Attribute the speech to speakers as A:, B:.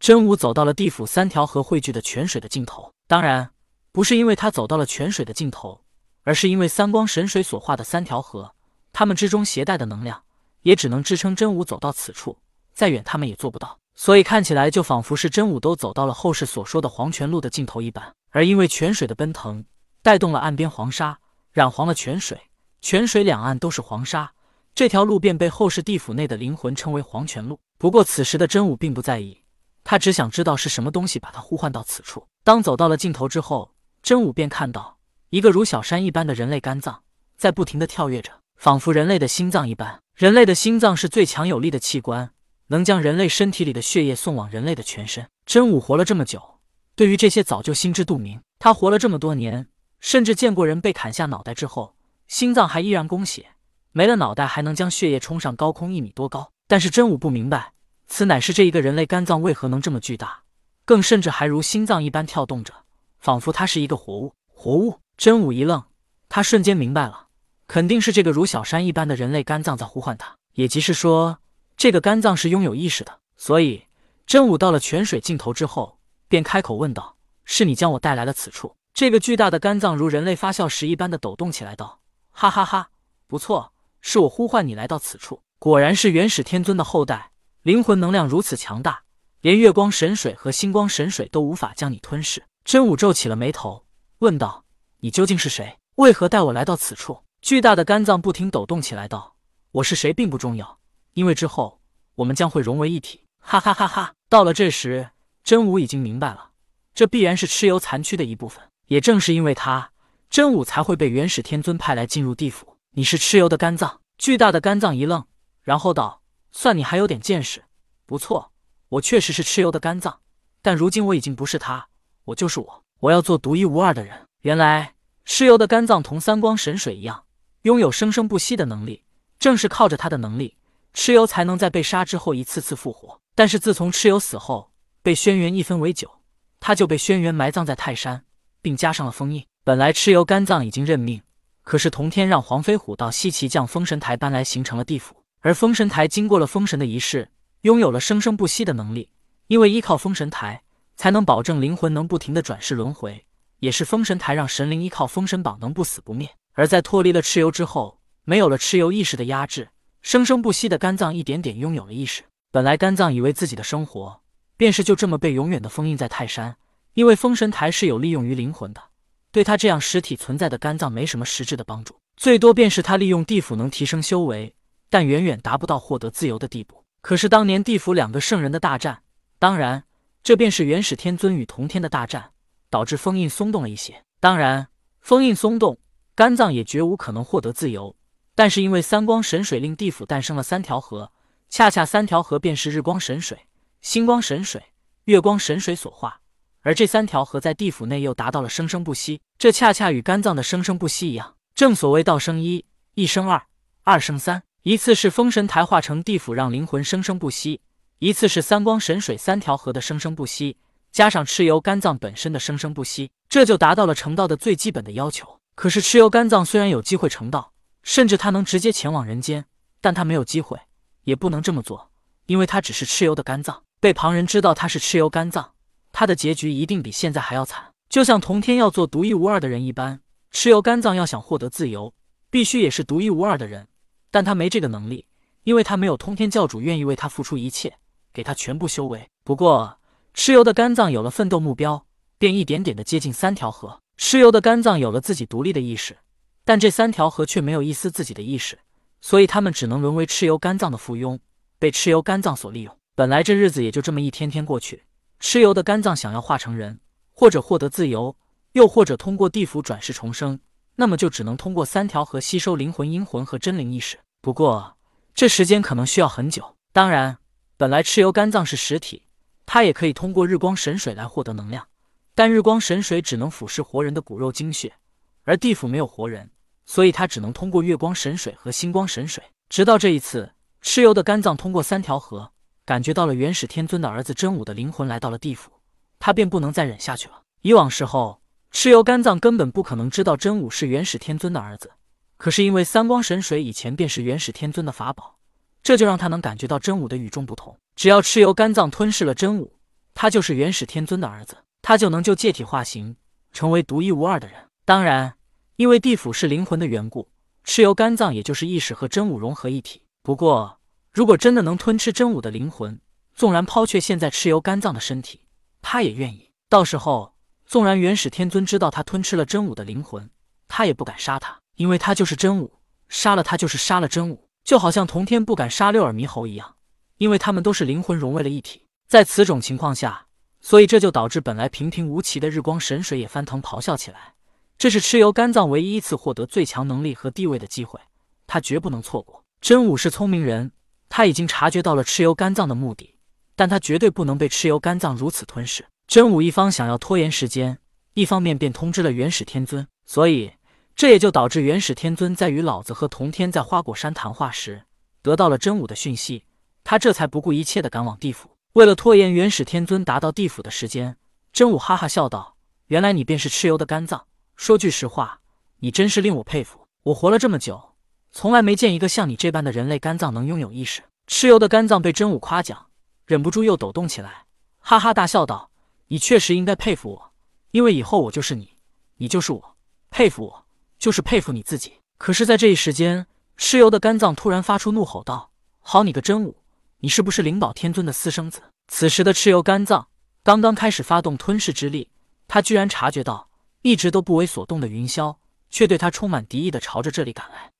A: 真武走到了地府三条河汇聚的泉水的尽头。当然，不是因为他走到了泉水的尽头，而是因为三光神水所化的三条河，他们之中携带的能量，也只能支撑真武走到此处。再远，他们也做不到。所以看起来就仿佛是真武都走到了后世所说的黄泉路的尽头一般。而因为泉水的奔腾，带动了岸边黄沙，染黄了泉水，泉水两岸都是黄沙，这条路便被后世地府内的灵魂称为黄泉路。不过此时的真武并不在意，他只想知道是什么东西把他呼唤到此处。当走到了尽头之后，真武便看到一个如小山一般的人类肝脏在不停的跳跃着，仿佛人类的心脏一般。人类的心脏是最强有力的器官。能将人类身体里的血液送往人类的全身。真武活了这么久，对于这些早就心知肚明。他活了这么多年，甚至见过人被砍下脑袋之后，心脏还依然供血，没了脑袋还能将血液冲上高空一米多高。但是真武不明白，此乃是这一个人类肝脏为何能这么巨大，更甚至还如心脏一般跳动着，仿佛它是一个活物。活物！真武一愣，他瞬间明白了，肯定是这个如小山一般的人类肝脏在呼唤他，也即是说。这个肝脏是拥有意识的，所以真武到了泉水尽头之后，便开口问道：“是你将我带来了此处？”这个巨大的肝脏如人类发笑时一般的抖动起来，道：“哈哈哈，不错，是我呼唤你来到此处。果然是元始天尊的后代，灵魂能量如此强大，连月光神水和星光神水都无法将你吞噬。”真武皱起了眉头，问道：“你究竟是谁？为何带我来到此处？”巨大的肝脏不停抖动起来，道：“我是谁并不重要。”因为之后我们将会融为一体，哈哈哈哈！到了这时，真武已经明白了，这必然是蚩尤残躯的一部分。也正是因为他，真武才会被元始天尊派来进入地府。你是蚩尤的肝脏？巨大的肝脏一愣，然后道：“算你还有点见识，不错，我确实是蚩尤的肝脏。但如今我已经不是他，我就是我，我要做独一无二的人。”原来，蚩尤的肝脏同三光神水一样，拥有生生不息的能力。正是靠着他的能力。蚩尤才能在被杀之后一次次复活，但是自从蚩尤死后，被轩辕一分为九，他就被轩辕埋葬在泰山，并加上了封印。本来蚩尤肝脏已经认命，可是同天让黄飞虎到西岐将封神台搬来，形成了地府。而封神台经过了封神的仪式，拥有了生生不息的能力，因为依靠封神台，才能保证灵魂能不停的转世轮回，也是封神台让神灵依靠封神榜能不死不灭。而在脱离了蚩尤之后，没有了蚩尤意识的压制。生生不息的肝脏一点点拥有了意识。本来肝脏以为自己的生活便是就这么被永远的封印在泰山，因为封神台是有利用于灵魂的，对他这样实体存在的肝脏没什么实质的帮助，最多便是他利用地府能提升修为，但远远达不到获得自由的地步。可是当年地府两个圣人的大战，当然这便是元始天尊与同天的大战，导致封印松动了一些。当然，封印松动，肝脏也绝无可能获得自由。但是因为三光神水令地府诞生了三条河，恰恰三条河便是日光神水、星光神水、月光神水所化，而这三条河在地府内又达到了生生不息，这恰恰与肝脏的生生不息一样。正所谓道生一，一生二，二生三。一次是封神台化成地府让灵魂生生不息，一次是三光神水三条河的生生不息，加上蚩尤肝脏本身的生生不息，这就达到了成道的最基本的要求。可是蚩尤肝脏虽然有机会成道，甚至他能直接前往人间，但他没有机会，也不能这么做，因为他只是蚩尤的肝脏。被旁人知道他是蚩尤肝脏，他的结局一定比现在还要惨。就像同天要做独一无二的人一般，蚩尤肝脏要想获得自由，必须也是独一无二的人。但他没这个能力，因为他没有通天教主愿意为他付出一切，给他全部修为。不过，蚩尤的肝脏有了奋斗目标，便一点点的接近三条河。蚩尤的肝脏有了自己独立的意识。但这三条河却没有一丝自己的意识，所以他们只能沦为蚩尤肝脏的附庸，被蚩尤肝脏所利用。本来这日子也就这么一天天过去，蚩尤的肝脏想要化成人，或者获得自由，又或者通过地府转世重生，那么就只能通过三条河吸收灵魂、阴魂和真灵意识。不过这时间可能需要很久。当然，本来蚩尤肝脏是实体，它也可以通过日光神水来获得能量，但日光神水只能腐蚀活人的骨肉精血，而地府没有活人。所以他只能通过月光神水和星光神水。直到这一次，蚩尤的肝脏通过三条河，感觉到了元始天尊的儿子真武的灵魂来到了地府，他便不能再忍下去了。以往时候，蚩尤肝脏根本不可能知道真武是元始天尊的儿子，可是因为三光神水以前便是元始天尊的法宝，这就让他能感觉到真武的与众不同。只要蚩尤肝脏吞噬了真武，他就是元始天尊的儿子，他就能就借体化形，成为独一无二的人。当然，因为地府是灵魂的缘故，蚩尤肝脏也就是意识和真武融合一体。不过，如果真的能吞吃真武的灵魂，纵然抛却现在蚩尤肝脏的身体，他也愿意。到时候，纵然元始天尊知道他吞吃了真武的灵魂，他也不敢杀他，因为他就是真武，杀了他就是杀了真武。就好像同天不敢杀六耳猕猴一样，因为他们都是灵魂融为了一体。在此种情况下，所以这就导致本来平平无奇的日光神水也翻腾咆哮起来。这是蚩尤肝脏唯一一次获得最强能力和地位的机会，他绝不能错过。真武是聪明人，他已经察觉到了蚩尤肝脏的目的，但他绝对不能被蚩尤肝脏如此吞噬。真武一方想要拖延时间，一方面便通知了元始天尊，所以这也就导致元始天尊在与老子和童天在花果山谈话时得到了真武的讯息，他这才不顾一切的赶往地府。为了拖延元始天尊达到地府的时间，真武哈哈笑道：“原来你便是蚩尤的肝脏。说句实话，你真是令我佩服。我活了这么久，从来没见一个像你这般的人类肝脏能拥有意识。”蚩尤的肝脏被真武夸奖，忍不住又抖动起来，哈哈大笑道：“你确实应该佩服我，因为以后我就是你，你就是我。佩服我，就是佩服你自己。”可是，在这一时间，蚩尤的肝脏突然发出怒吼道：“好你个真武！”你是不是灵宝天尊的私生子？此时的蚩尤肝脏刚刚开始发动吞噬之力，他居然察觉到一直都不为所动的云霄，却对他充满敌意的朝着这里赶来。